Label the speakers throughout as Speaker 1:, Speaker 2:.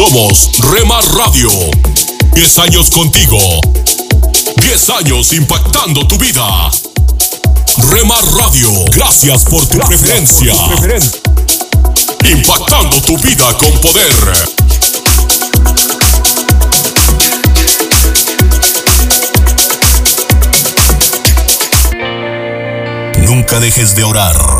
Speaker 1: Somos Remar Radio. 10 años contigo. 10 años impactando tu vida. Remar Radio, gracias por tu preferencia. Impactando tu vida con poder. Nunca dejes de orar,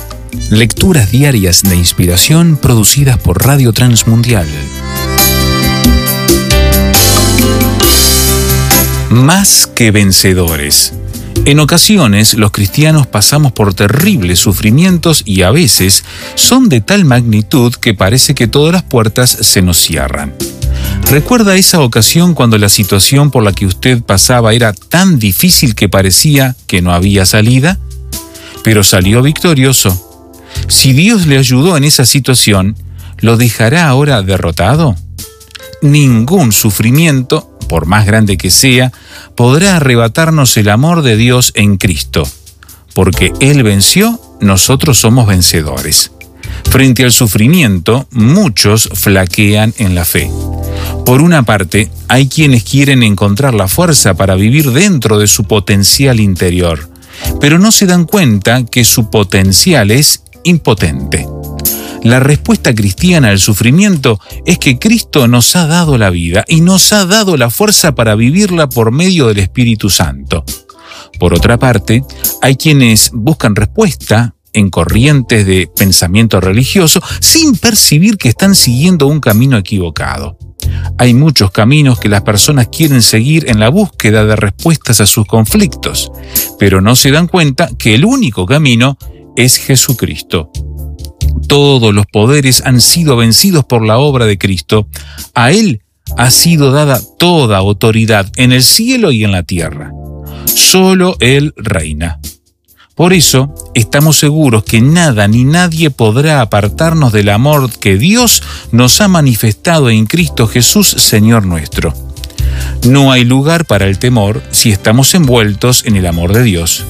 Speaker 2: Lecturas diarias de inspiración producidas por Radio Transmundial. Más que vencedores. En ocasiones los cristianos pasamos por terribles sufrimientos y a veces son de tal magnitud que parece que todas las puertas se nos cierran. ¿Recuerda esa ocasión cuando la situación por la que usted pasaba era tan difícil que parecía que no había salida? Pero salió victorioso. Si Dios le ayudó en esa situación, ¿lo dejará ahora derrotado? Ningún sufrimiento, por más grande que sea, podrá arrebatarnos el amor de Dios en Cristo. Porque Él venció, nosotros somos vencedores. Frente al sufrimiento, muchos flaquean en la fe. Por una parte, hay quienes quieren encontrar la fuerza para vivir dentro de su potencial interior, pero no se dan cuenta que su potencial es impotente. La respuesta cristiana al sufrimiento es que Cristo nos ha dado la vida y nos ha dado la fuerza para vivirla por medio del Espíritu Santo. Por otra parte, hay quienes buscan respuesta en corrientes de pensamiento religioso sin percibir que están siguiendo un camino equivocado. Hay muchos caminos que las personas quieren seguir en la búsqueda de respuestas a sus conflictos, pero no se dan cuenta que el único camino es Jesucristo. Todos los poderes han sido vencidos por la obra de Cristo. A Él ha sido dada toda autoridad en el cielo y en la tierra. Solo Él reina. Por eso estamos seguros que nada ni nadie podrá apartarnos del amor que Dios nos ha manifestado en Cristo Jesús, Señor nuestro. No hay lugar para el temor si estamos envueltos en el amor de Dios.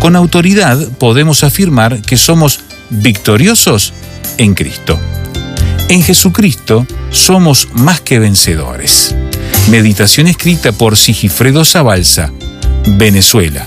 Speaker 2: Con autoridad podemos afirmar que somos victoriosos en Cristo. En Jesucristo somos más que vencedores. Meditación escrita por Sigifredo Zabalza, Venezuela.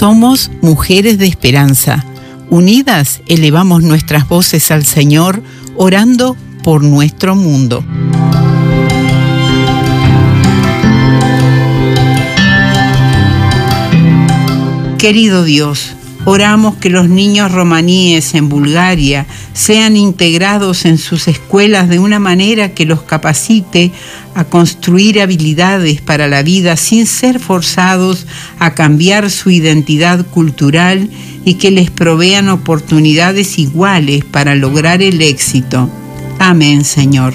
Speaker 3: Somos mujeres de esperanza. Unidas elevamos nuestras voces al Señor, orando por nuestro mundo. Querido Dios, oramos que los niños romaníes en Bulgaria sean integrados en sus escuelas de una manera que los capacite a construir habilidades para la vida sin ser forzados a cambiar su identidad cultural y que les provean oportunidades iguales para lograr el éxito. Amén, Señor.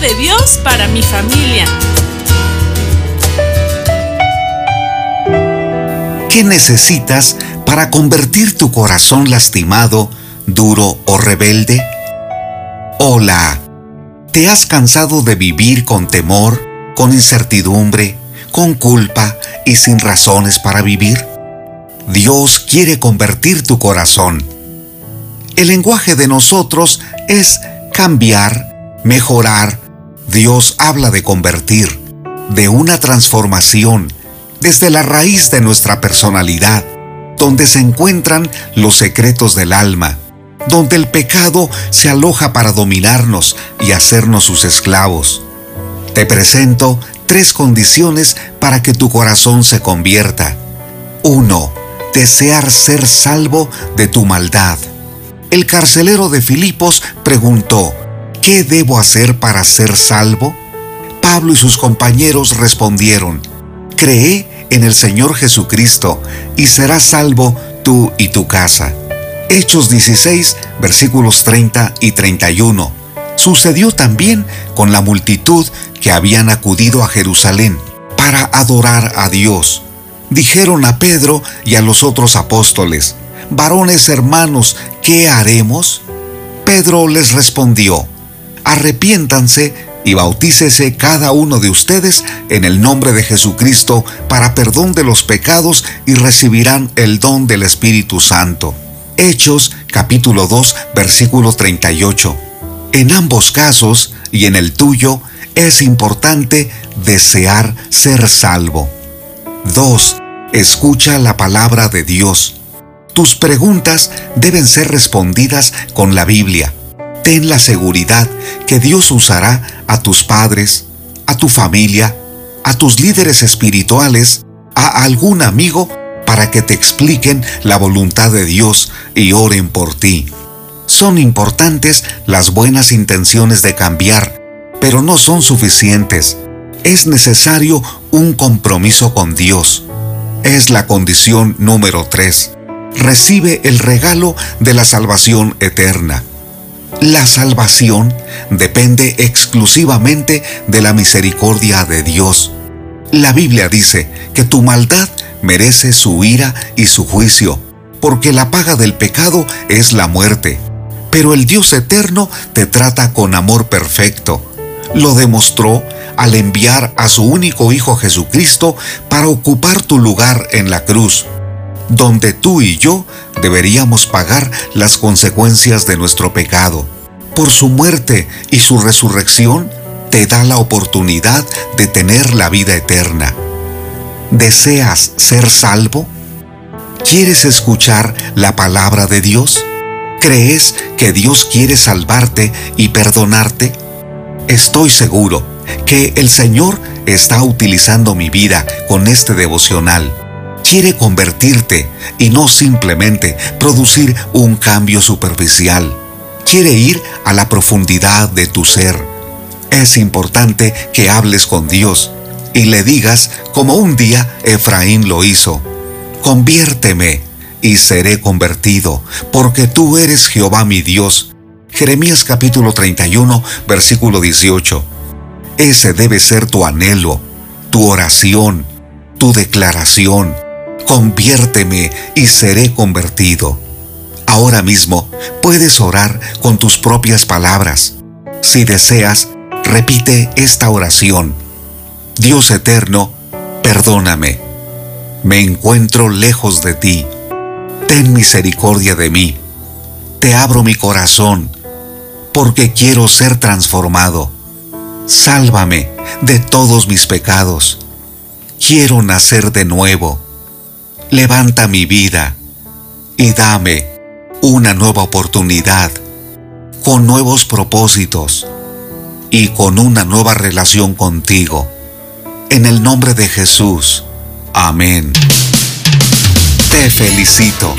Speaker 4: De Dios para mi familia.
Speaker 5: ¿Qué necesitas para convertir tu corazón lastimado, duro o rebelde? Hola, ¿te has cansado de vivir con temor, con incertidumbre, con culpa y sin razones para vivir? Dios quiere convertir tu corazón. El lenguaje de nosotros es cambiar, mejorar. Dios habla de convertir, de una transformación, desde la raíz de nuestra personalidad, donde se encuentran los secretos del alma, donde el pecado se aloja para dominarnos y hacernos sus esclavos. Te presento tres condiciones para que tu corazón se convierta. 1. Desear ser salvo de tu maldad. El carcelero de Filipos preguntó, ¿qué debo hacer para ser salvo? Pablo y sus compañeros respondieron, cree en el Señor Jesucristo y serás salvo tú y tu casa. Hechos 16, versículos 30 y 31. Sucedió también con la multitud que habían acudido a Jerusalén para adorar a Dios. Dijeron a Pedro y a los otros apóstoles, varones hermanos, ¿qué haremos? Pedro les respondió, arrepiéntanse y bautícese cada uno de ustedes en el nombre de Jesucristo para perdón de los pecados y recibirán el don del Espíritu Santo. Hechos capítulo 2 versículo 38. En ambos casos y en el tuyo es importante desear ser salvo. 2. Escucha la palabra de Dios. Tus preguntas deben ser respondidas con la Biblia ten la seguridad que Dios usará a tus padres, a tu familia, a tus líderes espirituales, a algún amigo para que te expliquen la voluntad de Dios y oren por ti. Son importantes las buenas intenciones de cambiar, pero no son suficientes. Es necesario un compromiso con Dios. Es la condición número 3. Recibe el regalo de la salvación eterna. La salvación depende exclusivamente de la misericordia de Dios. La Biblia dice que tu maldad merece su ira y su juicio, porque la paga del pecado es la muerte. Pero el Dios eterno te trata con amor perfecto. Lo demostró al enviar a su único Hijo Jesucristo para ocupar tu lugar en la cruz, donde tú y yo deberíamos pagar las consecuencias de nuestro pecado. Por su muerte y su resurrección, te da la oportunidad de tener la vida eterna. ¿Deseas ser salvo? ¿Quieres escuchar la palabra de Dios? ¿Crees que Dios quiere salvarte y perdonarte? Estoy seguro que el Señor está utilizando mi vida con este devocional quiere convertirte y no simplemente producir un cambio superficial. Quiere ir a la profundidad de tu ser. Es importante que hables con Dios y le digas como un día Efraín lo hizo. Conviérteme y seré convertido, porque tú eres Jehová mi Dios. Jeremías capítulo 31, versículo 18. Ese debe ser tu anhelo tu oración, tu declaración. Conviérteme y seré convertido. Ahora mismo puedes orar con tus propias palabras. Si deseas, repite esta oración. Dios eterno, perdóname. Me encuentro lejos de ti. Ten misericordia de mí. Te abro mi corazón, porque quiero ser transformado. Sálvame de todos mis pecados. Quiero nacer de nuevo. Levanta mi vida y dame una nueva oportunidad, con nuevos propósitos y con una nueva relación contigo. En el nombre de Jesús. Amén. Te felicito.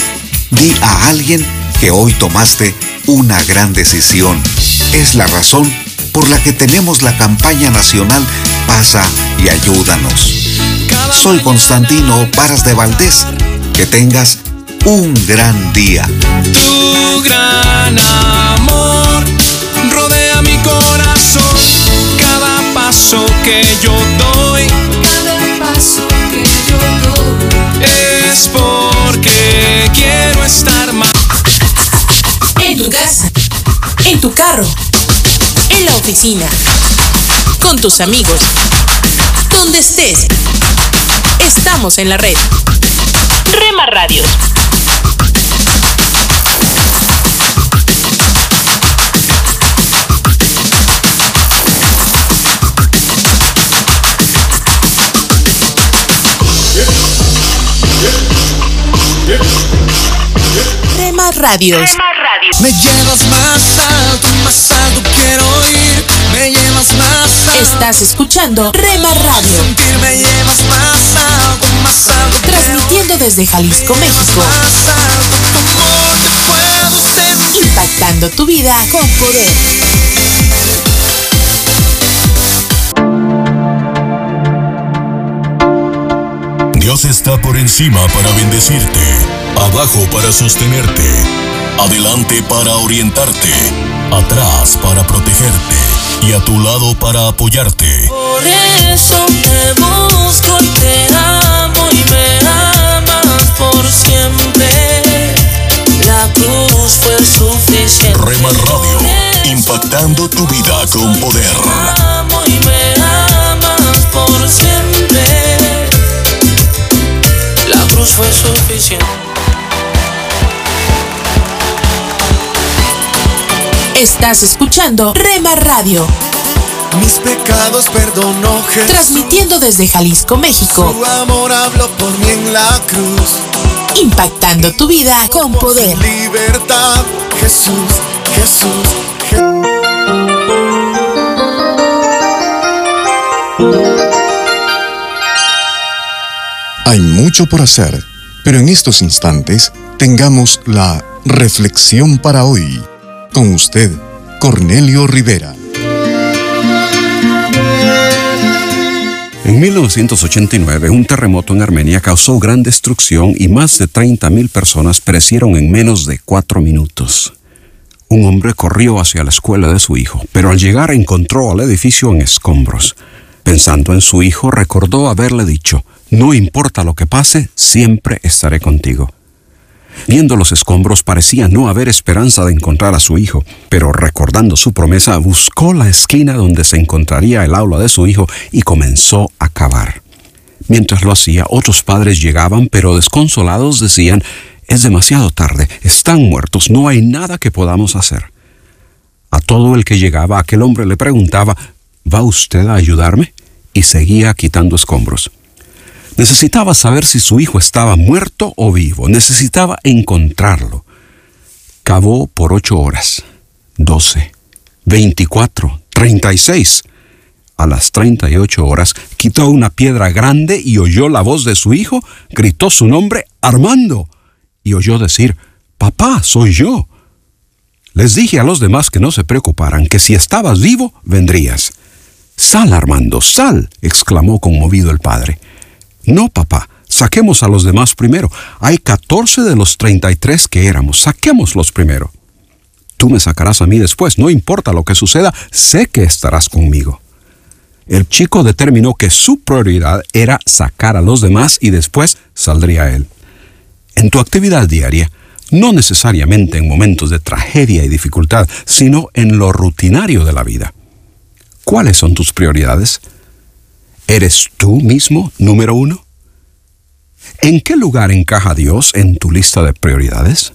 Speaker 5: Di a alguien que hoy tomaste una gran decisión. Es la razón por la que tenemos la campaña nacional Pasa y Ayúdanos. Soy Constantino Paras de Valdés. Que tengas un gran día.
Speaker 6: Tu gran amor rodea mi corazón. Cada paso que yo doy.
Speaker 7: Cada paso que yo doy.
Speaker 6: Es porque quiero estar más.
Speaker 7: En tu casa. En tu carro. En la oficina. Con tus amigos. Donde estés. Estamos en la red. Rema Radios. Rema Radios.
Speaker 6: Me llevas más alto, más alto quiero ir.
Speaker 7: Estás escuchando Rema Radio,
Speaker 6: me llevas más alto,
Speaker 7: transmitiendo desde Jalisco, México, impactando tu vida con poder.
Speaker 1: Dios está por encima para bendecirte, abajo para sostenerte, adelante para orientarte, atrás para protegerte y a tu lado para apoyarte.
Speaker 6: Por eso te busco y te amo y me amas por siempre. La cruz fue suficiente.
Speaker 1: Rema Radio, impactando tu vida con poder.
Speaker 6: Te amo y me amas por siempre. La cruz fue suficiente.
Speaker 7: Estás escuchando Rema Radio,
Speaker 6: Mis pecados perdonó Jesús.
Speaker 7: transmitiendo desde Jalisco, México,
Speaker 6: Su amor habló por mí en la cruz.
Speaker 7: impactando tu vida con poder.
Speaker 6: Libertad, Jesús, Jesús.
Speaker 8: Hay mucho por hacer, pero en estos instantes tengamos la reflexión para hoy. Con usted, Cornelio Rivera.
Speaker 9: En 1989, un terremoto en Armenia causó gran destrucción y más de 30.000 personas perecieron en menos de cuatro minutos. Un hombre corrió hacia la escuela de su hijo, pero al llegar encontró al edificio en escombros. Pensando en su hijo, recordó haberle dicho, no importa lo que pase, siempre estaré contigo. Viendo los escombros parecía no haber esperanza de encontrar a su hijo, pero recordando su promesa buscó la esquina donde se encontraría el aula de su hijo y comenzó a cavar. Mientras lo hacía, otros padres llegaban, pero desconsolados decían, es demasiado tarde, están muertos, no hay nada que podamos hacer. A todo el que llegaba, aquel hombre le preguntaba, ¿va usted a ayudarme? Y seguía quitando escombros. Necesitaba saber si su hijo estaba muerto o vivo. Necesitaba encontrarlo. Cavó por ocho horas, doce, veinticuatro, treinta y seis. A las treinta y ocho horas quitó una piedra grande y oyó la voz de su hijo, gritó su nombre, Armando, y oyó decir, Papá, soy yo. Les dije a los demás que no se preocuparan, que si estabas vivo, vendrías. Sal, Armando, sal, exclamó conmovido el padre. No, papá, saquemos a los demás primero. Hay catorce de los treinta y tres que éramos. Saquémoslos primero. Tú me sacarás a mí después. No importa lo que suceda, sé que estarás conmigo. el chico determinó que su prioridad era sacar a los demás y después saldría él. En tu actividad diaria, no necesariamente en momentos de tragedia y dificultad, sino en lo rutinario de la vida. ¿Cuáles son tus prioridades? ¿Eres tú mismo número uno? ¿En qué lugar encaja Dios en tu lista de prioridades?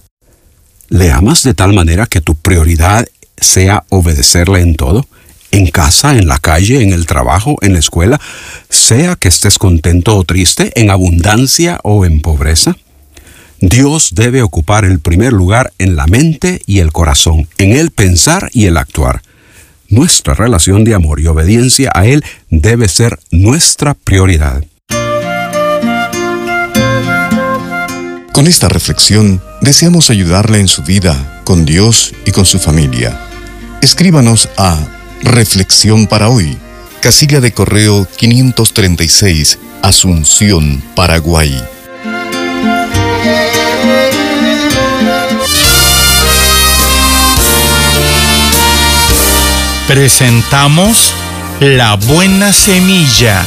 Speaker 9: ¿Le amas de tal manera que tu prioridad sea obedecerle en todo? en casa, en la calle, en el trabajo, en la escuela, sea que estés contento o triste, en abundancia o en pobreza? Dios debe ocupar el primer lugar en la mente y el corazón, en el pensar y el actuar. Nuestra relación de amor y obediencia a Él debe ser nuestra prioridad.
Speaker 8: Con esta reflexión deseamos ayudarle en su vida, con Dios y con su familia. Escríbanos a Reflexión para hoy. Casilla de correo 536, Asunción, Paraguay.
Speaker 10: Presentamos La Buena Semilla,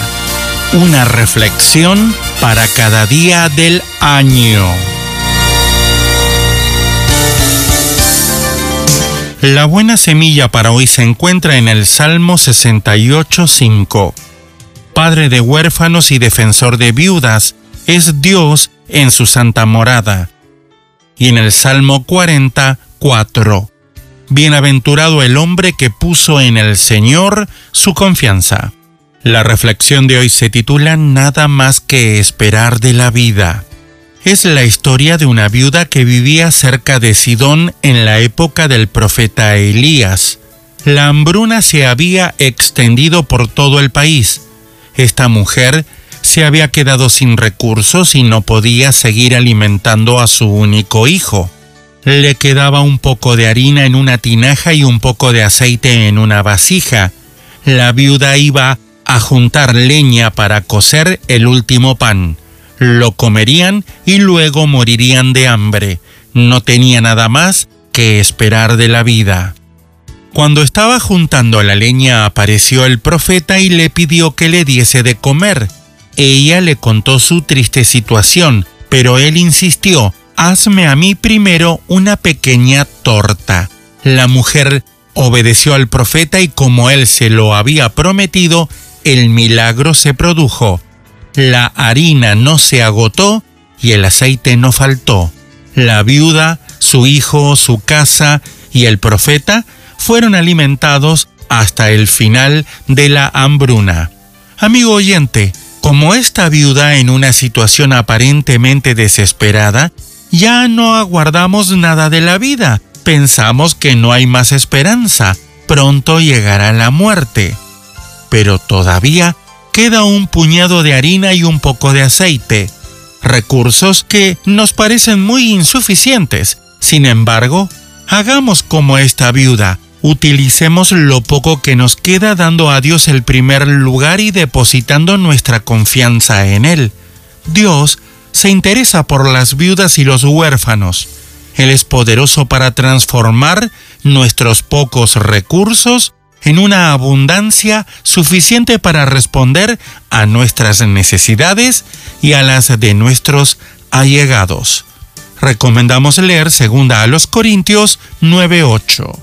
Speaker 10: una reflexión para cada día del año. La buena semilla para hoy se encuentra en el Salmo 68.5. Padre de huérfanos y defensor de viudas, es Dios en su santa morada. Y en el Salmo 40.4. Bienaventurado el hombre que puso en el Señor su confianza. La reflexión de hoy se titula Nada más que esperar de la vida es la historia de una viuda que vivía cerca de Sidón en la época del profeta Elías. La hambruna se había extendido por todo el país. Esta mujer se había quedado sin recursos y no podía seguir alimentando a su único hijo. Le quedaba un poco de harina en una tinaja y un poco de aceite en una vasija. La viuda iba a juntar leña para cocer el último pan lo comerían y luego morirían de hambre. No tenía nada más que esperar de la vida. Cuando estaba juntando la leña apareció el profeta y le pidió que le diese de comer. Ella le contó su triste situación, pero él insistió, hazme a mí primero una pequeña torta. La mujer obedeció al profeta y como él se lo había prometido, el milagro se produjo la harina no se agotó y el aceite no faltó. La viuda, su hijo, su casa y el profeta fueron alimentados hasta el final de la hambruna. Amigo oyente, como esta viuda en una situación aparentemente desesperada, ya no aguardamos nada de la vida, pensamos que no hay más esperanza, pronto llegará la muerte. Pero todavía queda un puñado de harina y un poco de aceite, recursos que nos parecen muy insuficientes. Sin embargo, hagamos como esta viuda, utilicemos lo poco que nos queda dando a Dios el primer lugar y depositando nuestra confianza en Él. Dios se interesa por las viudas y los huérfanos. Él es poderoso para transformar nuestros pocos recursos en una abundancia suficiente para responder a nuestras necesidades y a las de nuestros allegados. Recomendamos leer segunda a los Corintios 9:8.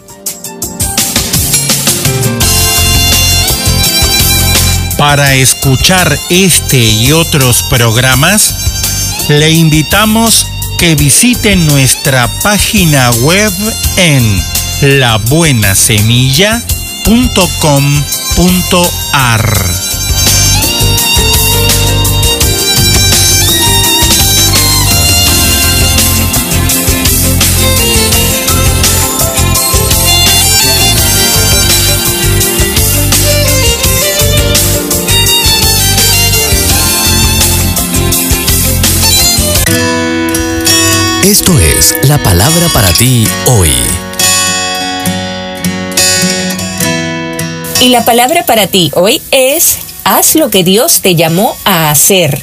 Speaker 10: Para escuchar este y otros programas, le invitamos que visite nuestra página web en La
Speaker 11: Esto es la palabra para ti hoy.
Speaker 12: Y la palabra para ti hoy es Haz lo que Dios te llamó a hacer.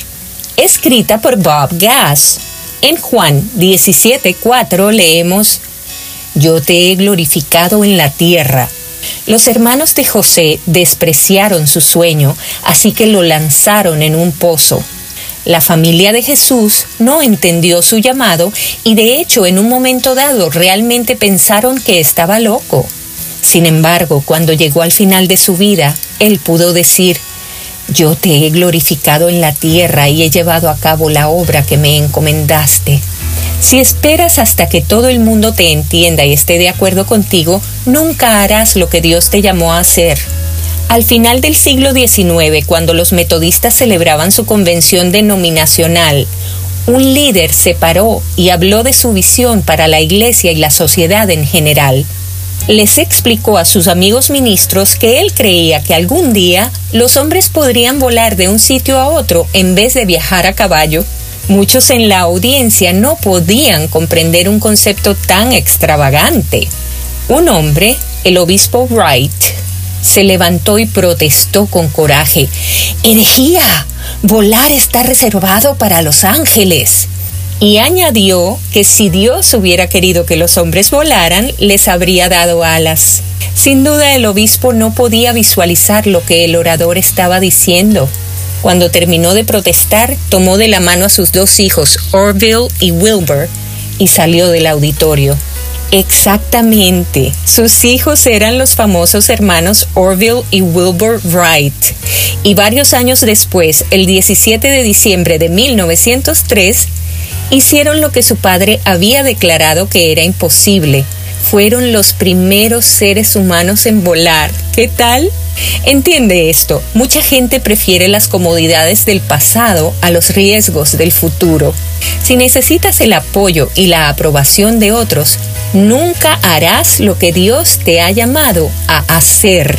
Speaker 12: Escrita por Bob Gass. En Juan 17:4 leemos, Yo te he glorificado en la tierra. Los hermanos de José despreciaron su sueño, así que lo lanzaron en un pozo. La familia de Jesús no entendió su llamado y de hecho en un momento dado realmente pensaron que estaba loco. Sin embargo, cuando llegó al final de su vida, él pudo decir, yo te he glorificado en la tierra y he llevado a cabo la obra que me encomendaste. Si esperas hasta que todo el mundo te entienda y esté de acuerdo contigo, nunca harás lo que Dios te llamó a hacer. Al final del siglo XIX, cuando los metodistas celebraban su convención denominacional, un líder se paró y habló de su visión para la iglesia y la sociedad en general les explicó a sus amigos ministros que él creía que algún día los hombres podrían volar de un sitio a otro en vez de viajar a caballo. Muchos en la audiencia no podían comprender un concepto tan extravagante. Un hombre, el obispo Wright, se levantó y protestó con coraje. ¡Herejía! Volar está reservado para los ángeles y añadió que si Dios hubiera querido que los hombres volaran, les habría dado alas. Sin duda el obispo no podía visualizar lo que el orador estaba diciendo. Cuando terminó de protestar, tomó de la mano a sus dos hijos, Orville y Wilbur, y salió del auditorio. Exactamente. Sus hijos eran los famosos hermanos Orville y Wilbur Wright. Y varios años después, el 17 de diciembre de 1903, hicieron lo que su padre había declarado que era imposible. Fueron los primeros seres humanos en volar. ¿Qué tal? Entiende esto, mucha gente prefiere las comodidades del pasado a los riesgos del futuro. Si necesitas el apoyo y la aprobación de otros, nunca harás lo que Dios te ha llamado a hacer.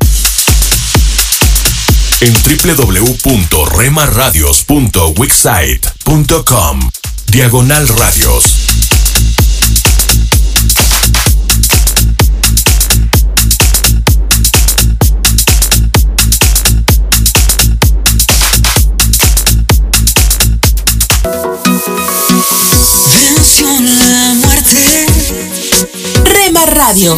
Speaker 1: en www.remaradios.wixsite.com Diagonal Radios.
Speaker 6: La muerte.
Speaker 7: Rema Radio.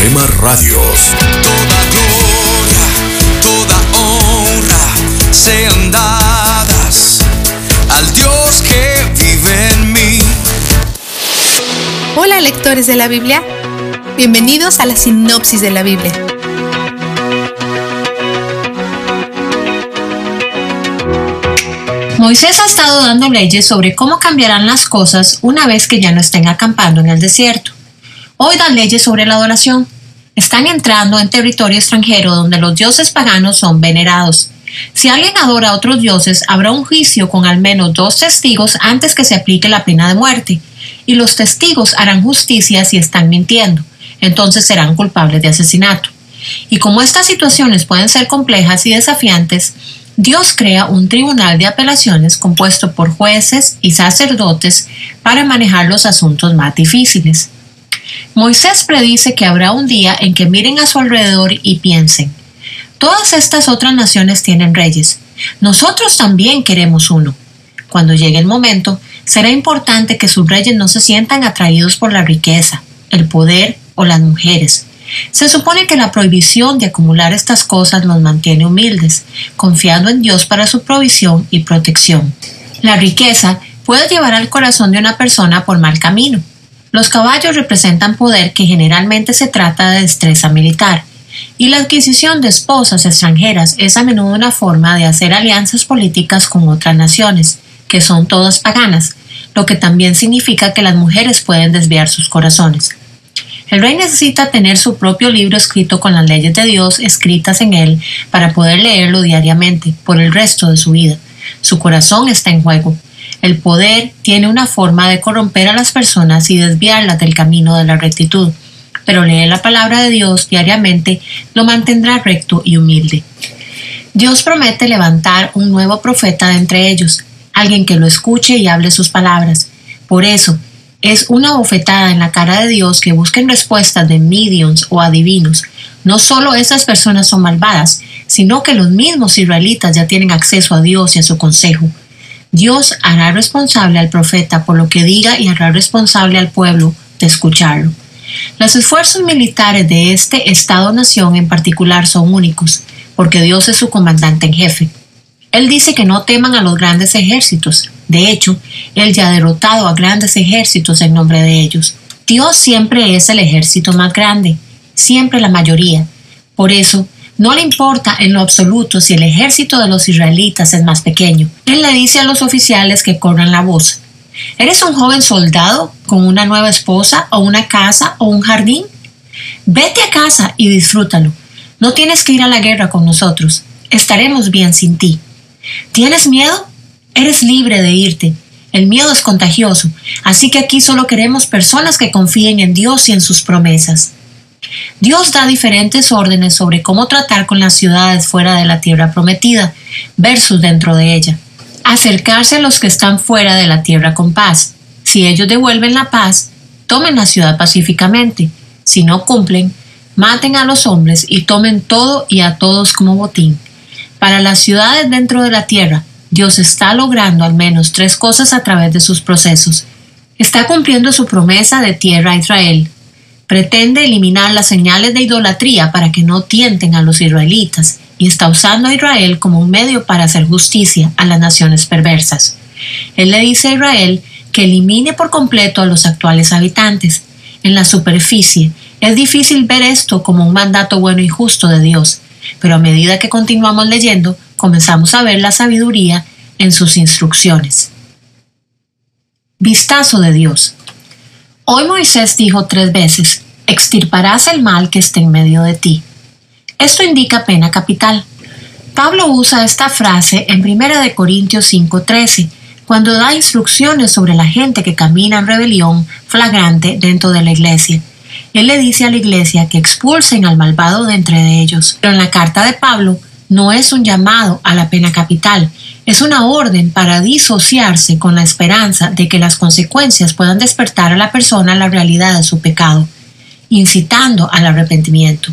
Speaker 1: Rema Radios.
Speaker 13: Toda gloria, toda honra sean dadas al Dios que vive en mí.
Speaker 14: Hola lectores de la Biblia, bienvenidos a la sinopsis de la Biblia.
Speaker 15: Moisés ha estado dando leyes sobre cómo cambiarán las cosas una vez que ya no estén acampando en el desierto. Hoy da leyes sobre la adoración. Están entrando en territorio extranjero donde los dioses paganos son venerados. Si alguien adora a otros dioses, habrá un juicio con al menos dos testigos antes que se aplique la pena de muerte, y los testigos harán justicia si están mintiendo, entonces serán culpables de asesinato. Y como estas situaciones pueden ser complejas y desafiantes, Dios crea un tribunal de apelaciones compuesto por jueces y sacerdotes para manejar los asuntos más difíciles. Moisés predice que habrá un día en que miren a su alrededor y piensen, todas estas otras naciones tienen reyes, nosotros también queremos uno. Cuando llegue el momento, será importante que sus reyes no se sientan atraídos por la riqueza, el poder o las mujeres, se supone que la prohibición de acumular estas cosas nos mantiene humildes, confiando en Dios para su provisión y protección. La riqueza puede llevar al corazón de una persona por mal camino. Los caballos representan poder que generalmente se trata de destreza militar, y la adquisición de esposas extranjeras es a menudo una forma de hacer alianzas políticas con otras naciones, que son todas paganas, lo que también significa que las mujeres pueden desviar sus corazones. El rey necesita tener su propio libro escrito con las leyes de Dios escritas en él para poder leerlo diariamente por el resto de su vida. Su corazón está en juego. El poder tiene una forma de corromper a las personas y desviarlas del camino de la rectitud, pero leer la palabra de Dios diariamente lo mantendrá recto y humilde. Dios promete levantar un nuevo profeta de entre ellos, alguien que lo escuche y hable sus palabras. Por eso, es una bofetada en la cara de Dios que busquen respuestas de mediums o adivinos. No solo esas personas son malvadas, sino que los mismos israelitas ya tienen acceso a Dios y a su consejo. Dios hará responsable al profeta por lo que diga y hará responsable al pueblo de escucharlo. Los esfuerzos militares de este Estado-nación en particular son únicos, porque Dios es su comandante en jefe. Él dice que no teman a los grandes ejércitos. De hecho, Él ya ha derrotado a grandes ejércitos en nombre de ellos. Dios siempre es el ejército más grande, siempre la mayoría. Por eso, no le importa en lo absoluto si el ejército de los israelitas es más pequeño. Él le dice a los oficiales que corran la voz. ¿Eres un joven soldado con una nueva esposa o una casa o un jardín? Vete a casa y disfrútalo. No tienes que ir a la guerra con nosotros. Estaremos bien sin ti. ¿Tienes miedo? Eres libre de irte. El miedo es contagioso, así que aquí solo queremos personas que confíen en Dios y en sus promesas. Dios da diferentes órdenes sobre cómo tratar con las ciudades fuera de la tierra prometida versus dentro de ella. Acercarse a los que están fuera de la tierra con paz. Si ellos devuelven la paz, tomen la ciudad pacíficamente. Si no cumplen, maten a los hombres y tomen todo y a todos como botín. Para las ciudades dentro de la tierra, Dios está logrando al menos tres cosas a través de sus procesos. Está cumpliendo su promesa de tierra a Israel. Pretende eliminar las señales de idolatría para que no tienten a los israelitas y está usando a Israel como un medio para hacer justicia a las naciones perversas. Él le dice a Israel que elimine por completo a los actuales habitantes. En la superficie, es difícil ver esto como un mandato bueno y justo de Dios, pero a medida que continuamos leyendo, comenzamos a ver la sabiduría en sus instrucciones. Vistazo de Dios. Hoy Moisés dijo tres veces, extirparás el mal que esté en medio de ti. Esto indica pena capital. Pablo usa esta frase en 1 Corintios 5:13, cuando da instrucciones sobre la gente que camina en rebelión flagrante dentro de la iglesia él le dice a la iglesia que expulsen al malvado de entre ellos. Pero en la carta de Pablo no es un llamado a la pena capital, es una orden para disociarse con la esperanza de que las consecuencias puedan despertar a la persona la realidad de su pecado, incitando al arrepentimiento.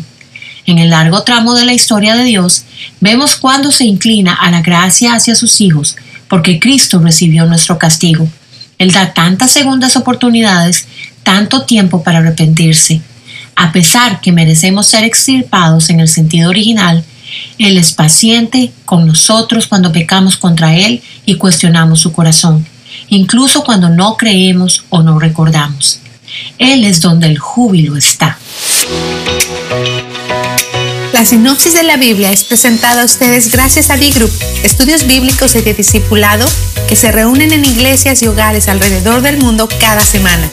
Speaker 15: En el largo tramo de la historia de Dios, vemos cuando se inclina a la gracia hacia sus hijos, porque Cristo recibió nuestro castigo. Él da tantas segundas oportunidades tanto tiempo para arrepentirse. A pesar que merecemos ser extirpados en el sentido original, Él es paciente con nosotros cuando pecamos contra Él y cuestionamos su corazón, incluso cuando no creemos o no recordamos. Él es donde el júbilo está.
Speaker 14: La sinopsis de la Biblia es presentada a ustedes gracias a D-Group, estudios bíblicos y de discipulado que se reúnen en iglesias y hogares alrededor del mundo cada semana.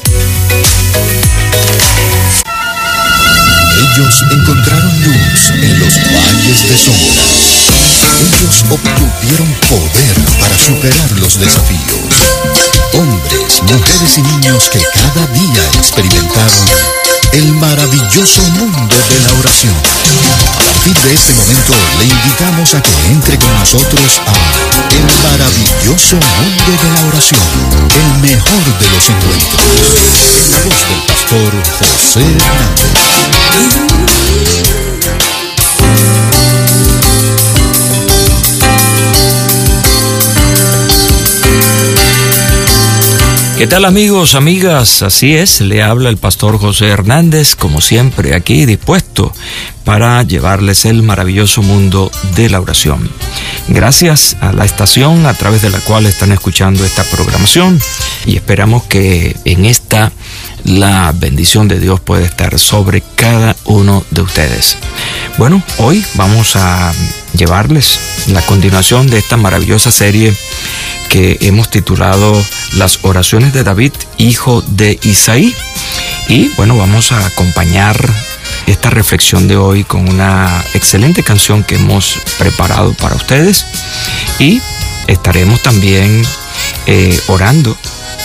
Speaker 16: Ellos encontraron luz en los valles de sombras. Ellos obtuvieron poder para superar los desafíos. Hombres, mujeres y niños que cada día experimentaron el maravilloso mundo de la oración. A partir de este momento le invitamos a que entre con nosotros a el maravilloso mundo de la oración, el mejor de los encuentros, en la voz del pastor José Hernández.
Speaker 17: ¿Qué tal amigos, amigas? Así es, le habla el pastor José Hernández, como siempre, aquí dispuesto para llevarles el maravilloso mundo de la oración. Gracias a la estación a través de la cual están escuchando esta programación y esperamos que en esta la bendición de Dios pueda estar sobre cada uno de ustedes. Bueno, hoy vamos a llevarles la continuación de esta maravillosa serie que hemos titulado Las oraciones de David, hijo de Isaí. Y bueno, vamos a acompañar esta reflexión de hoy con una excelente canción que hemos preparado para ustedes y estaremos también eh, orando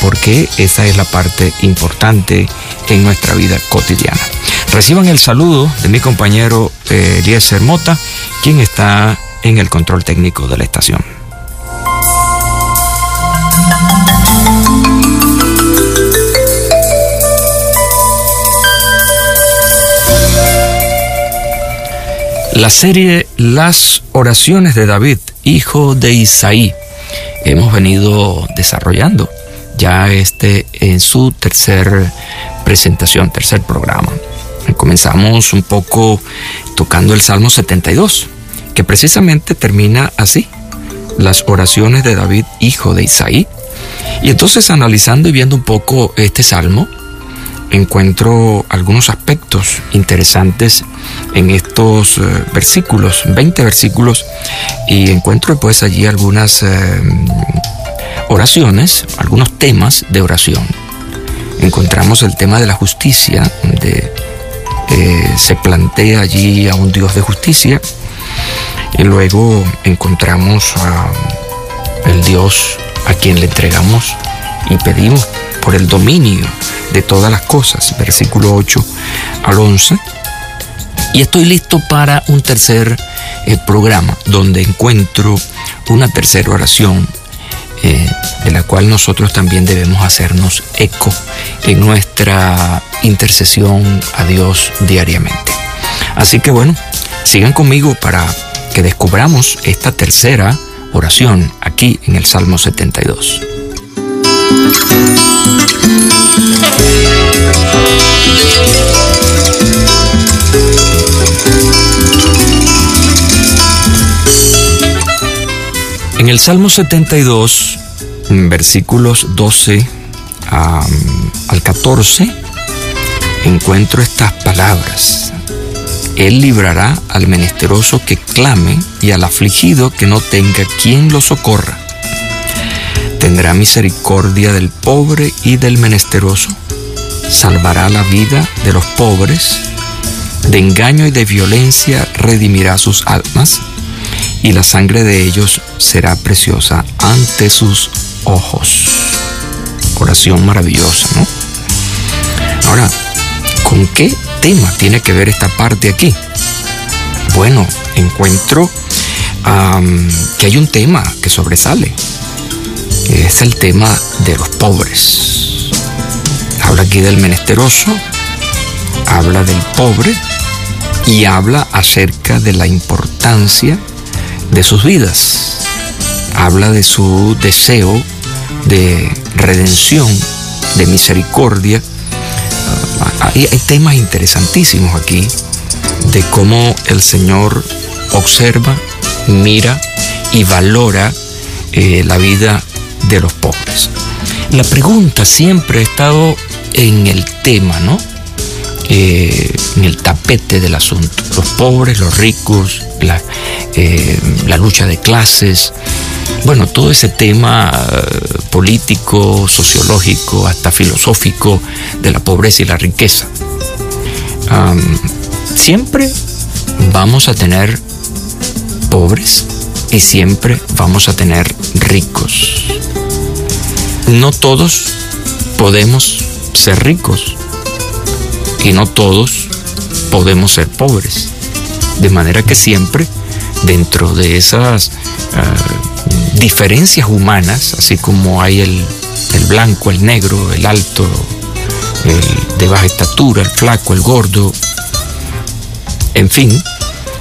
Speaker 17: porque esa es la parte importante en nuestra vida cotidiana. Reciban el saludo de mi compañero eh, Mota, quien está en el control técnico de la estación. La serie Las oraciones de David, hijo de Isaí, hemos venido desarrollando ya este en su tercer presentación, tercer programa. Comenzamos un poco tocando el Salmo 72, que precisamente termina así, las oraciones de David, hijo de Isaí. Y entonces analizando y viendo un poco este salmo, encuentro algunos aspectos interesantes en estos eh, versículos, 20 versículos, y encuentro pues allí algunas eh, oraciones, algunos temas de oración. Encontramos el tema de la justicia, de, eh, se plantea allí a un Dios de justicia, y luego encontramos a el Dios a quien le entregamos y pedimos por el dominio de todas las cosas, versículo 8 al 11. Y estoy listo para un tercer eh, programa donde encuentro una tercera oración eh, de la cual nosotros también debemos hacernos eco en nuestra intercesión a Dios diariamente. Así que bueno, sigan conmigo para que descubramos esta tercera oración aquí en el Salmo 72. En el Salmo 72, versículos 12 al 14, encuentro estas palabras. Él librará al menesteroso que clame y al afligido que no tenga quien lo socorra. Tendrá misericordia del pobre y del menesteroso. Salvará la vida de los pobres. De engaño y de violencia redimirá sus almas y la sangre de ellos será preciosa ante sus ojos. Oración maravillosa, ¿no? Ahora, ¿con qué tema tiene que ver esta parte aquí? Bueno, encuentro que hay un tema que sobresale. Es el tema de los pobres. Habla aquí del menesteroso, habla del pobre y habla acerca de la importancia de sus vidas. Habla de su deseo de redención, de misericordia. Ah, hay, temas interesantísimos aquí de cómo el Señor observa, mira y valora eh, la vida de los pobres. La pregunta siempre ha estado en el tema, ¿no? Eh, en el tapete del asunto. Los pobres, los ricos, la, eh, lucha de clases, bueno, todo ese tema eh, político, sociológico, hasta filosófico de la pobreza y la riqueza. Siempre vamos a tener pobres y siempre vamos a tener ricos. No todos podemos ser ricos y no todos podemos ser pobres. De manera que siempre dentro de esas ah, diferencias humanas, así como hay el, el blanco, el negro, el alto, el de baja estatura, el flaco, el gordo, en fin,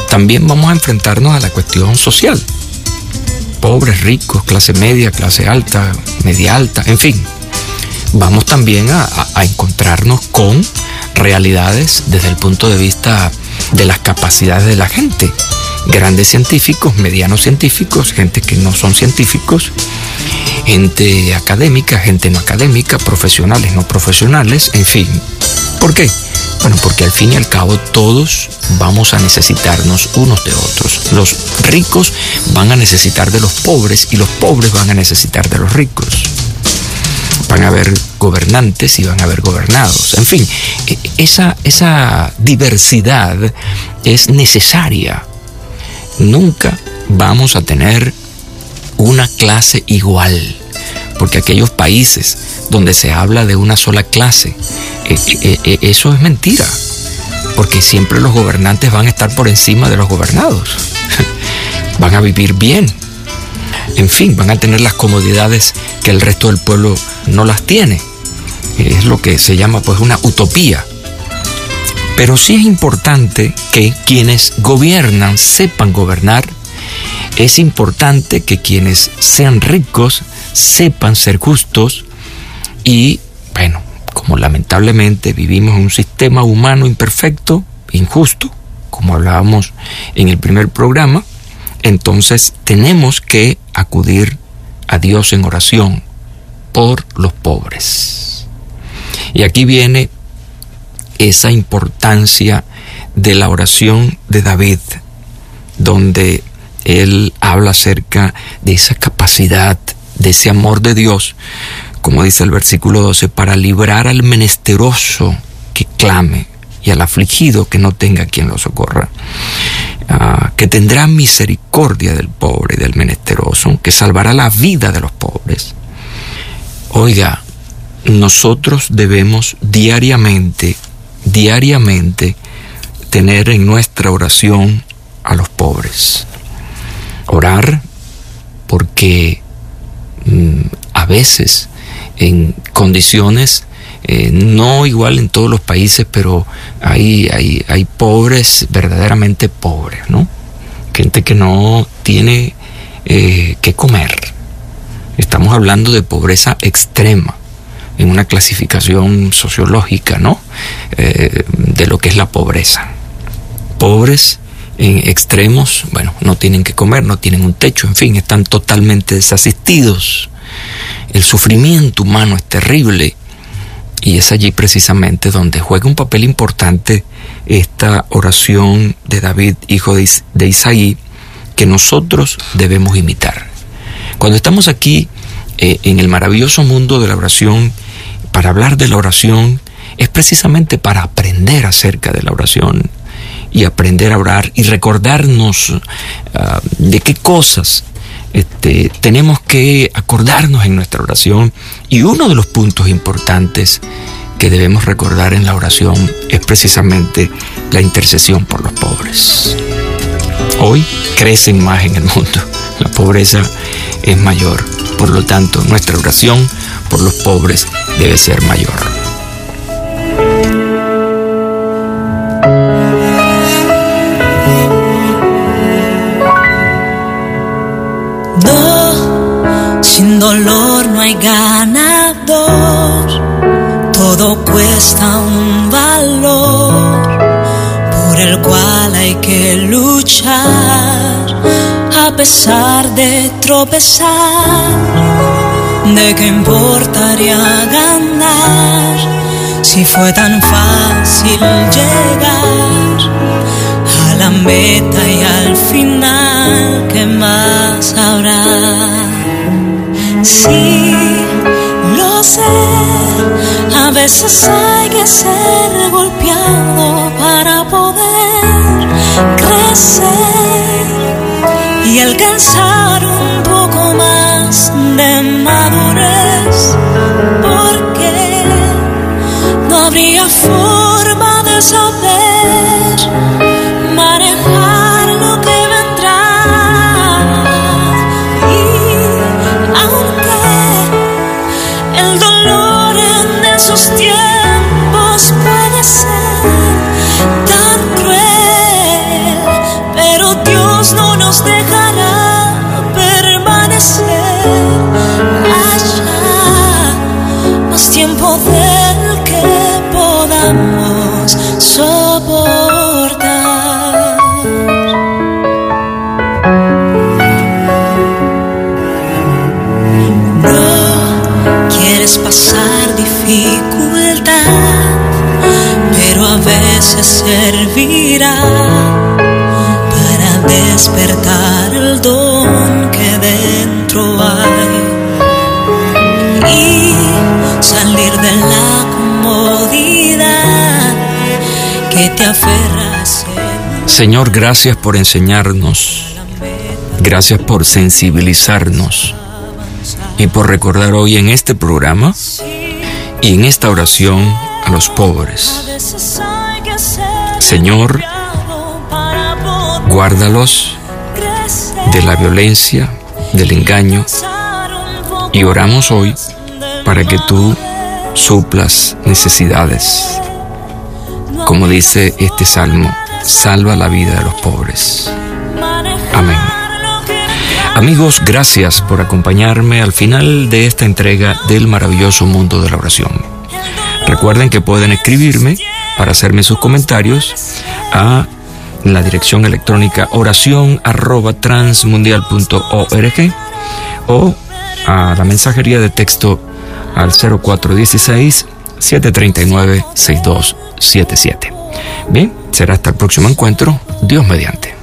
Speaker 17: también vamos a enfrentarnos a la cuestión social. Pobres, ricos, clase media, clase alta, media alta, en fin. Vamos también a, encontrarnos con realidades desde el punto de vista de las capacidades de la gente. Grandes científicos, medianos científicos, gente que no son científicos, gente académica, gente no académica, profesionales, no profesionales, en fin. ¿Por qué? Bueno, porque al fin y al cabo todos vamos a necesitarnos unos de otros. Los ricos van a necesitar de los pobres y los pobres van a necesitar de los ricos. Van a haber gobernantes y van a haber gobernados. En fin, e- esa, esa diversidad es necesaria. Nunca vamos a tener una clase igual, porque aquellos países donde se habla de una sola clase, eh, eh, eh, eso es mentira, porque siempre los gobernantes van a estar por encima de los gobernados, van a vivir bien, en fin, van a tener las comodidades que el resto del pueblo no las tiene. Es lo que se llama pues una utopía. Pero sí es importante que quienes gobiernan sepan gobernar. Es importante que quienes sean ricos sepan ser justos. Y bueno, como lamentablemente vivimos en un sistema humano imperfecto, injusto, como hablábamos en el primer programa, entonces tenemos que acudir a Dios en oración por los pobres. Y aquí viene esa importancia de la oración de David, donde él habla acerca de esa capacidad, de ese amor de Dios, como dice el versículo 12, para librar al menesteroso que clame y al afligido que no tenga quien lo socorra. Ah, que tendrá misericordia del pobre y del menesteroso, que salvará la vida de los pobres. Oiga, nosotros debemos diariamente, diariamente, tener en nuestra oración a los pobres. Orar porque a veces en condiciones eh, no igual en todos los países, pero hay, hay, hay pobres, verdaderamente pobres, ¿no? Gente que no tiene eh, que comer. Estamos hablando de pobreza extrema en una clasificación sociológica, ¿no? Eh, de lo que es la pobreza. Pobres en extremos, bueno, no tienen que comer, no tienen un techo, en fin, están totalmente desasistidos. El sufrimiento humano es terrible y es allí precisamente donde juega un papel importante esta oración de David, hijo de, de Isaí, que nosotros debemos imitar. Cuando estamos aquí eh, en el maravilloso mundo de la oración, para hablar de la oración, es precisamente para aprender acerca de la oración y aprender a orar y recordarnos uh, de qué cosas este, tenemos que acordarnos en nuestra oración y uno de los puntos importantes que debemos recordar en la oración es precisamente la intercesión por los pobres. Hoy crecen más en el mundo, la pobreza es mayor, por lo tanto nuestra oración por los pobres debe ser mayor.
Speaker 6: Dolor no hay ganador, todo cuesta un valor por el cual hay que luchar a pesar de tropezar. ¿De qué importaría ganar Si fue tan fácil llegar a la meta y al final, ¿qué más habrá? Sí, lo sé, a veces hay que ser golpeado para poder crecer y alcanzar servirá para despertar el don que dentro hay y salir de la comodidad que te aferras.
Speaker 17: Señor, gracias por enseñarnos. Gracias por sensibilizarnos y por recordar hoy en este programa y en esta oración a los pobres. Señor, guárdalos de la violencia, del engaño y oramos hoy para que tú suplas necesidades. Como dice este salmo, salva la vida de los pobres. Amén. Amigos, gracias por acompañarme al final de esta entrega del maravilloso mundo de la oración. Recuerden que pueden escribirme para hacerme sus comentarios a la dirección electrónica oración arroba transmundial.org o a la mensajería de texto al 0416 739 6277. Bien, será hasta el próximo encuentro. Dios mediante.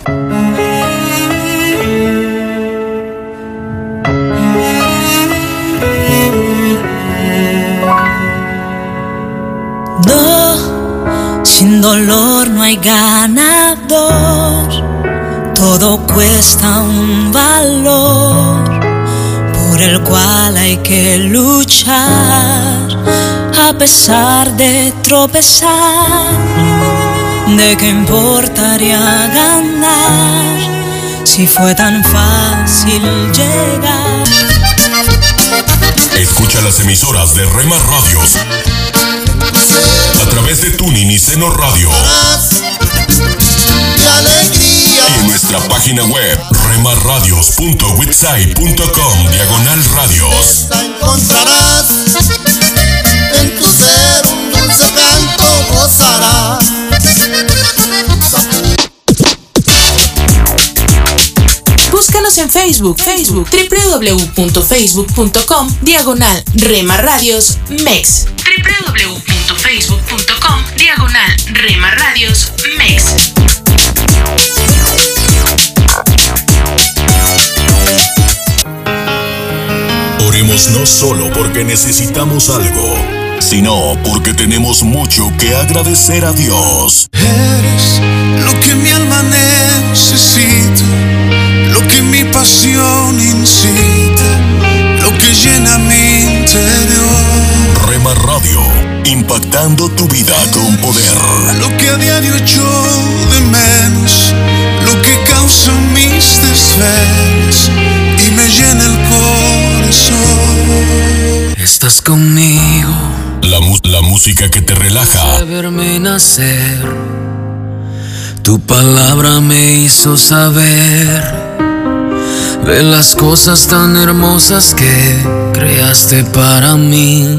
Speaker 6: No hay ganador. Todo cuesta un valor por el cual hay que luchar a pesar de tropezar. ¿De qué importaría ganar si fue tan fácil llegar?
Speaker 1: Escucha las emisoras de Rema Radios través de Tuning y Seno Radio. Y en nuestra página web remarradios.witsai.com diagonal radios.
Speaker 18: encontrarás en tu ser un dulce canto gozarás.
Speaker 7: Búscanos en Facebook, Facebook, www.facebook.com, diagonal Rema Radios MEX. www.facebook.com, diagonal Rema Radios MEX.
Speaker 1: Oremos no solo porque necesitamos algo, sino porque tenemos mucho que agradecer a Dios.
Speaker 13: Eres lo que mi alma necesita, lo que mi pasión incita, lo que llena mi interior,
Speaker 1: Rema Radio, impactando tu vida con poder.
Speaker 13: lo que a diario echo de menos, lo que causa mis desvelos y me llena el corazón.
Speaker 19: Estás conmigo.
Speaker 1: La, mu- la música que te relaja.
Speaker 19: de verme nacer. Tu palabra me hizo saber de las cosas tan hermosas que creaste para mí.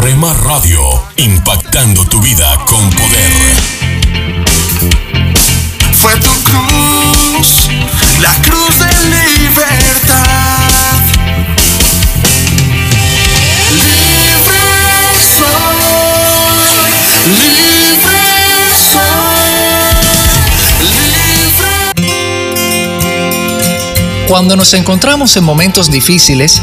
Speaker 1: Somos Rema Radio, impactando tu vida con poder.
Speaker 13: Fue tu cruz, la cruz de libertad. Libre soy, libre soy, libre.
Speaker 20: Cuando nos encontramos en momentos difíciles,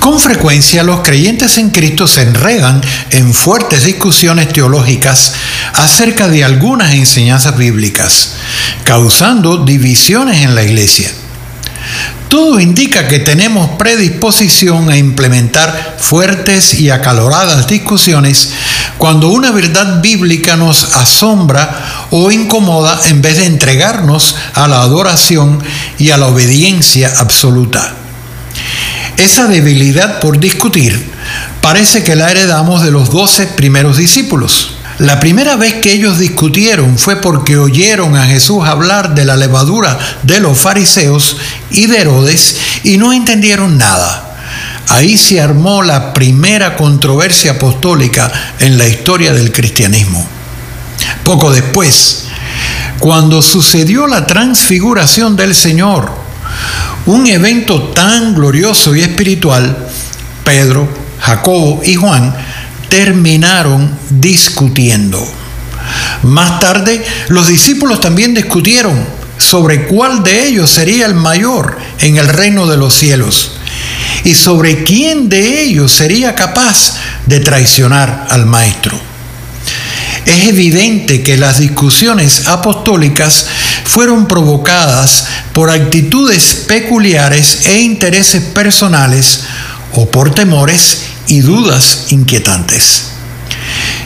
Speaker 21: Con frecuencia los creyentes en Cristo se enredan en fuertes discusiones teológicas acerca de algunas enseñanzas bíblicas, causando divisiones en la iglesia. Todo indica que tenemos predisposición a implementar fuertes y acaloradas discusiones cuando una verdad bíblica nos asombra o incomoda en vez de entregarnos a la adoración y a la obediencia absoluta. Esa debilidad por discutir parece que la heredamos de los doce primeros discípulos. La primera vez que ellos discutieron fue porque oyeron a Jesús hablar de la levadura de los fariseos y de Herodes y no entendieron nada. Ahí se armó la primera controversia apostólica en la historia del cristianismo. Poco después, cuando sucedió la transfiguración del Señor, un evento tan glorioso y espiritual, Pedro, Jacobo y Juan terminaron discutiendo. Más tarde, los discípulos también discutieron sobre cuál de ellos sería el mayor en el reino de los cielos y sobre quién de ellos sería capaz de traicionar al maestro. Es evidente que las discusiones apostólicas fueron provocadas por actitudes peculiares e intereses personales o por temores y dudas inquietantes.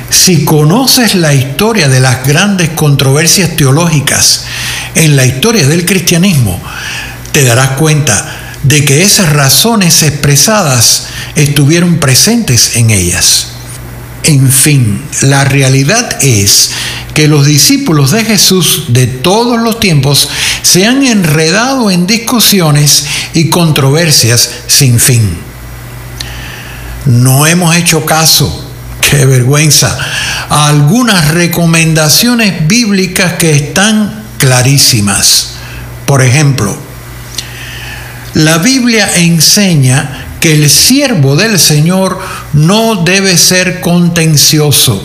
Speaker 21: Si conoces la historia de las grandes controversias teológicas en la historia del cristianismo, te darás cuenta de que esas razones expresadas estuvieron presentes en ellas. En fin, la realidad es que los discípulos de Jesús de todos los tiempos se han enredado en discusiones y controversias sin fin. No hemos hecho caso, qué vergüenza, a algunas recomendaciones bíblicas que están clarísimas. Por ejemplo, la Biblia enseña que el siervo del Señor no debe ser contencioso,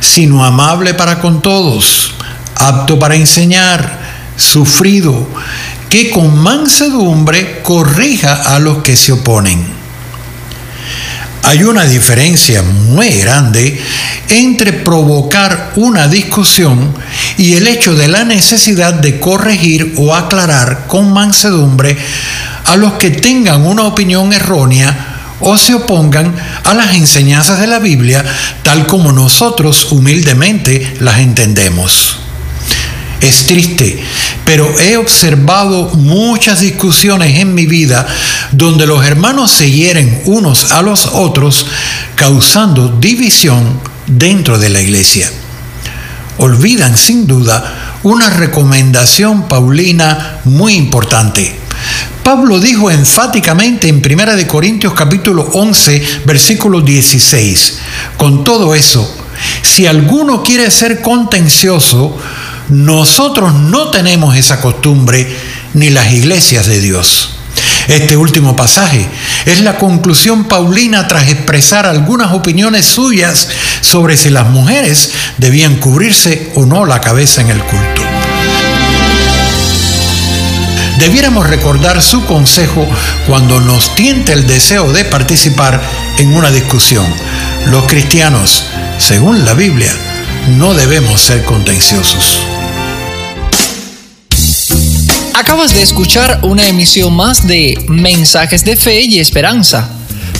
Speaker 21: sino amable para con todos, apto para enseñar, sufrido, que con mansedumbre corrija a los que se oponen. Hay una diferencia muy grande entre provocar una discusión y el hecho de la necesidad de corregir o aclarar con mansedumbre a los que tengan una opinión errónea o se opongan a las enseñanzas de la Biblia tal como nosotros humildemente las entendemos. Es triste, pero he observado muchas discusiones en mi vida donde los hermanos se hieren unos a los otros, causando división dentro de la iglesia. Olvidan sin duda una recomendación paulina muy importante. Pablo dijo enfáticamente en 1 Corintios capítulo 11, versículo 16, con todo eso, si alguno quiere ser contencioso, Nosotros no tenemos esa costumbre ni las iglesias de Dios. Este último pasaje es la conclusión paulina tras expresar algunas opiniones suyas sobre si las mujeres debían cubrirse o no la cabeza en el culto. Debiéramos recordar su consejo cuando nos tiente el deseo de participar en una discusión. Los cristianos, según la Biblia, no debemos ser contenciosos.
Speaker 20: Acabas de escuchar una emisión más de Mensajes de Fe y Esperanza.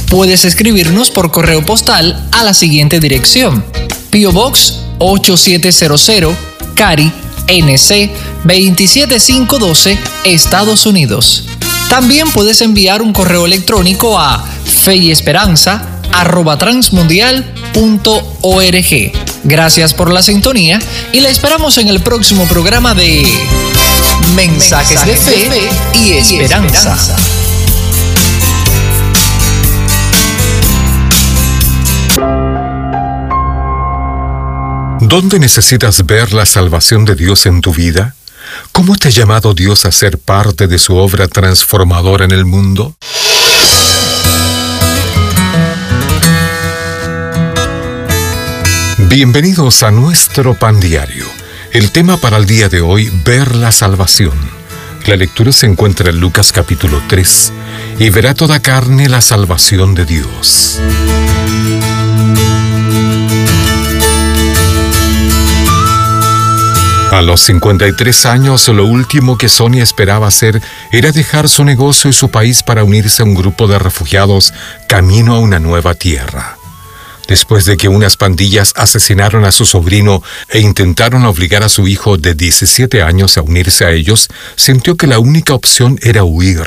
Speaker 20: Puedes escribirnos por correo postal a la siguiente dirección: Pio Box 8700, Cari, NC 27512, Estados Unidos. También puedes enviar un correo electrónico a feyesperanza@transmundial.org. Gracias por la sintonía y la esperamos en el próximo programa de Mensajes, de, fe y esperanza.
Speaker 22: ¿Dónde necesitas ver la salvación de Dios en tu vida? ¿Cómo te ha llamado Dios a ser parte de su obra transformadora en el mundo? Bienvenidos a nuestro pan diario. El tema para el día de hoy, ver la salvación. La lectura se encuentra en Lucas capítulo 3 y verá toda carne la salvación de Dios. A los 53 años, lo último que Sonia esperaba hacer era dejar su negocio y su país para unirse a un grupo de refugiados camino a una nueva tierra. Después de que unas pandillas asesinaron a su sobrino e intentaron obligar a su hijo de 17 años a unirse a ellos, sintió que la única opción era huir.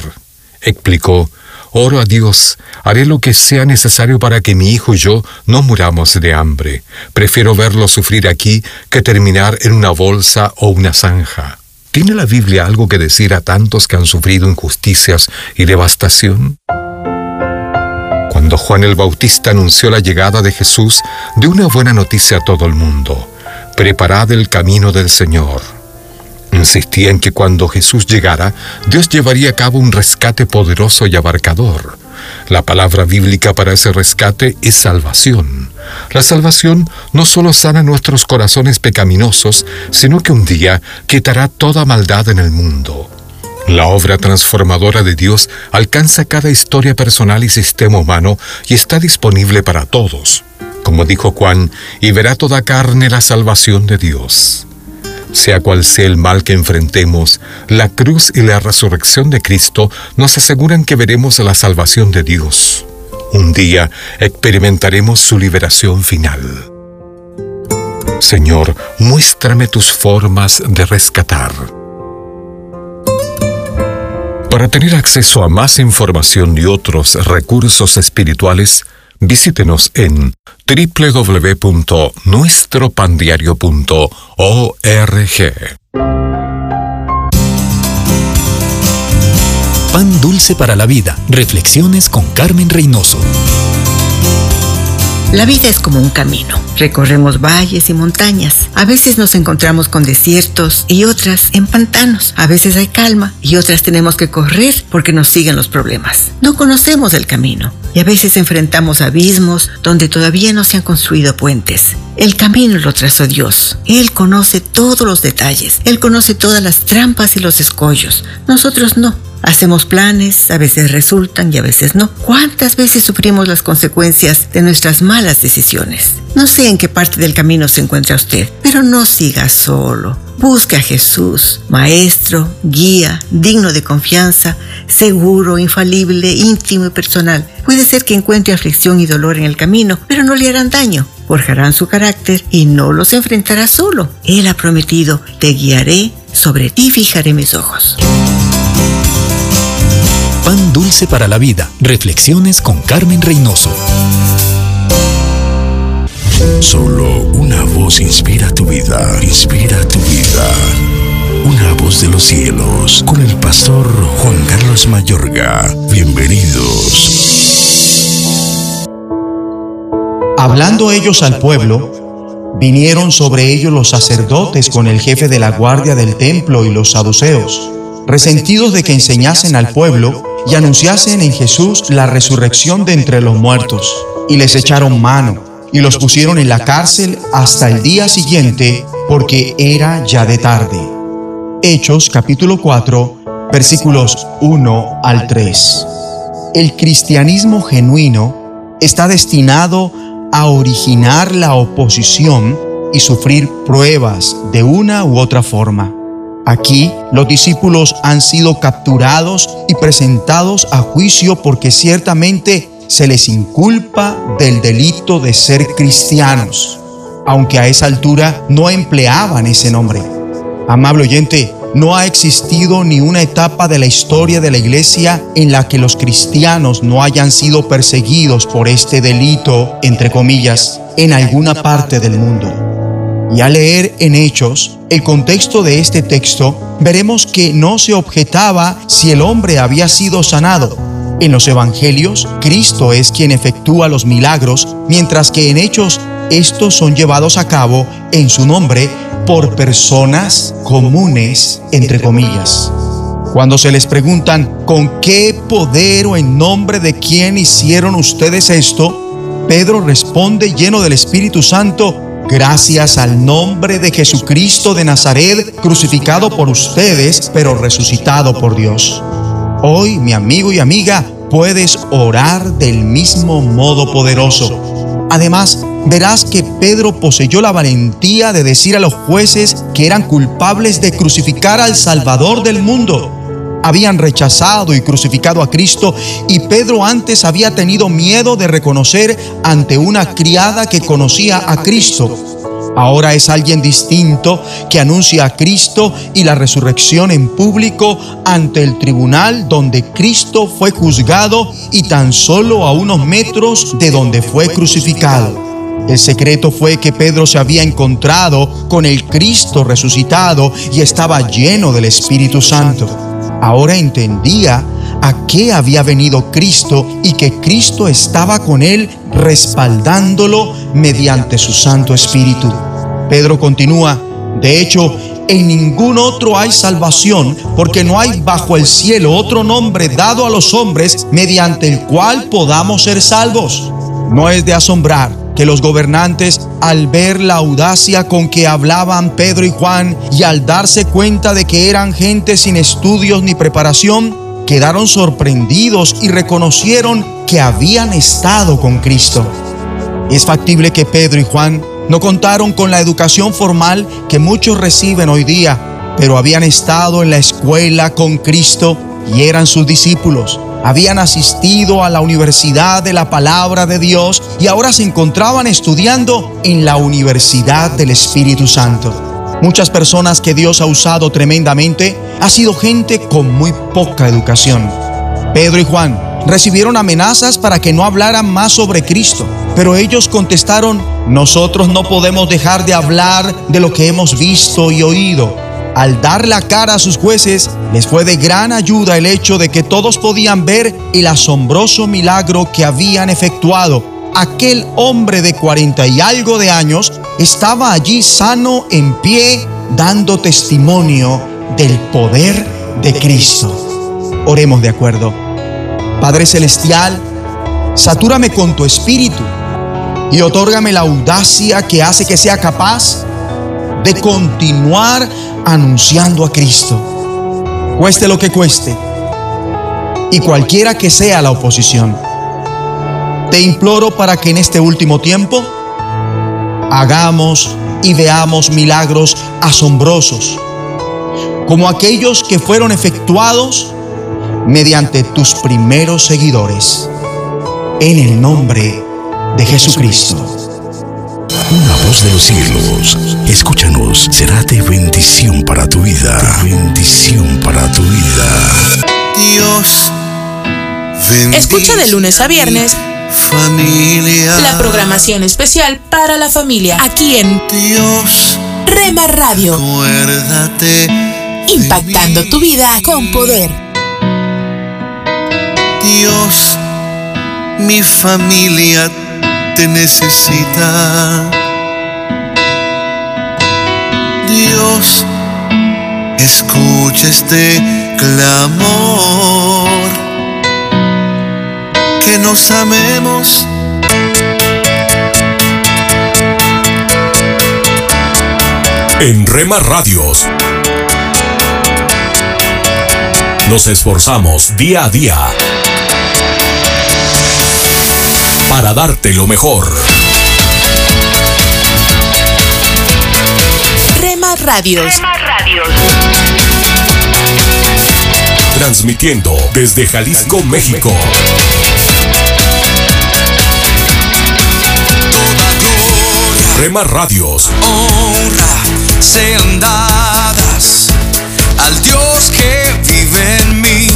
Speaker 22: Explicó, Oro a Dios, haré lo que sea necesario para que mi hijo y yo no muramos de hambre. Prefiero verlo sufrir aquí que terminar en una bolsa o una zanja. ¿Tiene la Biblia algo que decir a tantos que han sufrido injusticias y devastación? Cuando Juan el Bautista anunció la llegada de Jesús, dio una buena noticia a todo el mundo. Preparad el camino del Señor. Insistía en que cuando Jesús llegara, Dios llevaría a cabo un rescate poderoso y abarcador. La palabra bíblica para ese rescate es salvación. La salvación no solo sana nuestros corazones pecaminosos, sino que un día quitará toda maldad en el mundo. La obra transformadora de Dios alcanza cada historia personal y sistema humano y está disponible para todos. Como dijo Juan, y verá toda carne la salvación de Dios. Sea cual sea el mal que enfrentemos, la cruz y la resurrección de Cristo nos aseguran que veremos la salvación de Dios. Un día experimentaremos su liberación final. Señor, muéstrame tus formas de rescatar. Para tener acceso a más información y otros recursos espirituales, visítenos en www.nuestropandiario.org.
Speaker 11: Pan dulce para la vida. Reflexiones con Carmen Reynoso.
Speaker 23: La vida es como un camino. Recorremos valles y montañas. A veces nos encontramos con desiertos y otras en pantanos. A veces hay calma y otras tenemos que correr porque nos siguen los problemas. No conocemos el camino y a veces enfrentamos abismos donde todavía no se han construido puentes. El camino lo trazó Dios. Él conoce todos los detalles. Él conoce todas las trampas y los escollos. Nosotros no. Hacemos planes, a veces resultan y a veces no. ¿Cuántas veces sufrimos las consecuencias de nuestras malas decisiones? No sé en qué parte del camino se encuentra usted, pero no siga solo. Busque a Jesús, maestro, guía, digno de confianza, seguro, infalible, íntimo y personal. Puede ser que encuentre aflicción y dolor en el camino, pero no le harán daño. Forjarán su carácter y no los enfrentará solo. Él ha prometido, te guiaré, sobre ti fijaré mis ojos.
Speaker 11: Pan dulce para la vida. Reflexiones con Carmen Reynoso.
Speaker 24: Solo una voz inspira tu vida, inspira tu vida. Una voz de los cielos, con el pastor Juan Carlos Mayorga. Bienvenidos.
Speaker 25: Hablando ellos al pueblo,
Speaker 26: vinieron sobre ellos los sacerdotes con el jefe de la guardia del templo y los saduceos, resentidos de que enseñasen al pueblo y anunciasen en Jesús la resurrección de entre los muertos, y les echaron mano y los pusieron en la cárcel hasta el día siguiente porque era ya de tarde. Hechos capítulo 4 versículos 1 al 3. El cristianismo genuino está destinado a originar la oposición y sufrir pruebas de una u otra forma. Aquí los discípulos han sido capturados y presentados a juicio porque ciertamente se les inculpa del delito de ser cristianos, aunque a esa altura no empleaban ese nombre. Amable oyente, no ha existido ni una etapa de la historia de la iglesia en la que los cristianos no hayan sido perseguidos por este delito, entre comillas, en alguna parte del mundo. Y al leer en Hechos el contexto de este texto, veremos que no se objetaba si el hombre había sido sanado, en los evangelios, Cristo es quien efectúa los milagros, mientras que en hechos estos son llevados a cabo en su nombre por personas comunes, entre comillas. Cuando se les preguntan con qué poder o en nombre de quién hicieron ustedes esto, Pedro responde lleno del Espíritu Santo, gracias al nombre de Jesucristo de Nazaret, crucificado por ustedes, pero resucitado por Dios. Hoy, mi amigo y amiga, puedes orar del mismo modo poderoso. Además, verás que Pedro poseyó la valentía de decir a los jueces que eran culpables de crucificar al Salvador del mundo. Habían rechazado y crucificado a Cristo y Pedro antes había tenido miedo de reconocer ante una criada que conocía a Cristo Ahora es alguien distinto que anuncia a Cristo y la resurrección en público ante el tribunal donde Cristo fue juzgado y tan solo a unos metros de donde fue crucificado. El secreto fue que Pedro se había encontrado con el Cristo resucitado y estaba lleno del Espíritu Santo. Ahora entendía a qué había venido Cristo y que Cristo estaba con él respaldándolo mediante su Santo Espíritu. Pedro continúa, de hecho, en ningún otro hay salvación, porque no hay bajo el cielo otro nombre dado a los hombres mediante el cual podamos ser salvos. No es de asombrar que los gobernantes, al ver la audacia con que hablaban Pedro y Juan y al darse cuenta de que eran gente sin estudios ni preparación, quedaron sorprendidos y reconocieron que habían estado con Cristo. Es factible que Pedro y Juan no contaron con la educación formal que muchos reciben hoy día, pero habían estado en la escuela con Cristo y eran sus discípulos. Habían asistido a la Universidad de la Palabra de Dios y ahora se encontraban estudiando en la Universidad del Espíritu Santo. Muchas personas que Dios ha usado tremendamente ha sido gente con muy poca educación. Pedro y Juan recibieron amenazas para que no hablaran más sobre Cristo, pero ellos contestaron, nosotros no podemos dejar de hablar de lo que hemos visto y oído. Al dar la cara a sus jueces, les fue de gran ayuda el hecho de que todos podían ver el asombroso milagro que habían efectuado aquel hombre de cuarenta y algo de años estaba allí sano en pie, dando testimonio del poder de Cristo. Oremos de acuerdo. Padre Celestial, satúrame con tu espíritu y otórgame la audacia que hace que sea capaz de continuar anunciando a Cristo, cueste lo que cueste, y cualquiera que sea la oposición. Te imploro para que en este último tiempo hagamos y veamos milagros asombrosos, como aquellos que fueron efectuados mediante tus primeros seguidores. En el nombre de Jesucristo.
Speaker 24: Una voz de los cielos, escúchanos, será de bendición para tu vida. bendición para tu vida.
Speaker 19: Dios.
Speaker 7: Escucha de lunes a viernes
Speaker 19: Familia.
Speaker 7: la programación especial para la familia aquí en
Speaker 19: Dios.
Speaker 7: Rema Radio.
Speaker 19: Acuérdate.
Speaker 7: Impactando tu vida con poder.
Speaker 19: Dios, mi familia te necesita.
Speaker 13: Dios, escucha este clamor. Que nos amemos.
Speaker 1: En Rema Radios nos esforzamos día a día para darte lo mejor.
Speaker 7: Rema Radios.
Speaker 1: Transmitiendo desde Jalisco, México. Rema Radios.
Speaker 19: honra sean dadas al Dios que vive en mí.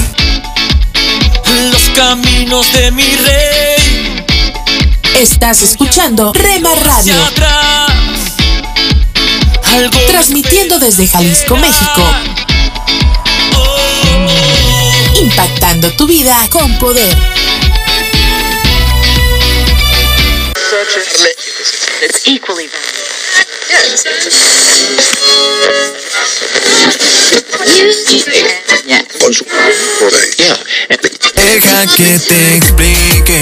Speaker 6: Los caminos de mi rey.
Speaker 7: Estás escuchando Rema Radio. Transmitiendo desde Jalisco, México. Impactando tu vida con poder.
Speaker 13: Deja que te explique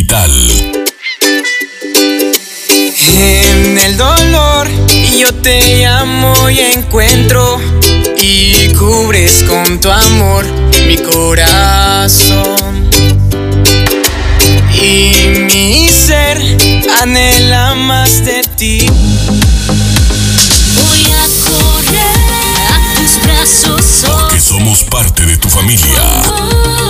Speaker 1: Digital,
Speaker 19: En el dolor yo te llamo y encuentro y cubres con tu amor mi corazón. Y mi ser anhela más de ti.
Speaker 27: Voy a correr a tus brazos, oh,
Speaker 1: que somos parte de tu familia.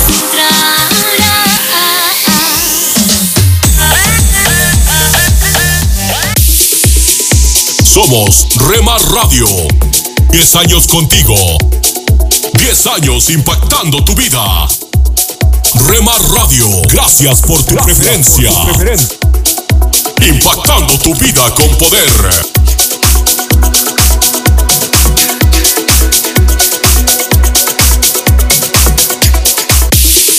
Speaker 1: Somos Rema Radio. 10 años contigo. 10 años impactando tu vida. Rema Radio, gracias por tu preferencia. Impactando tu vida con poder.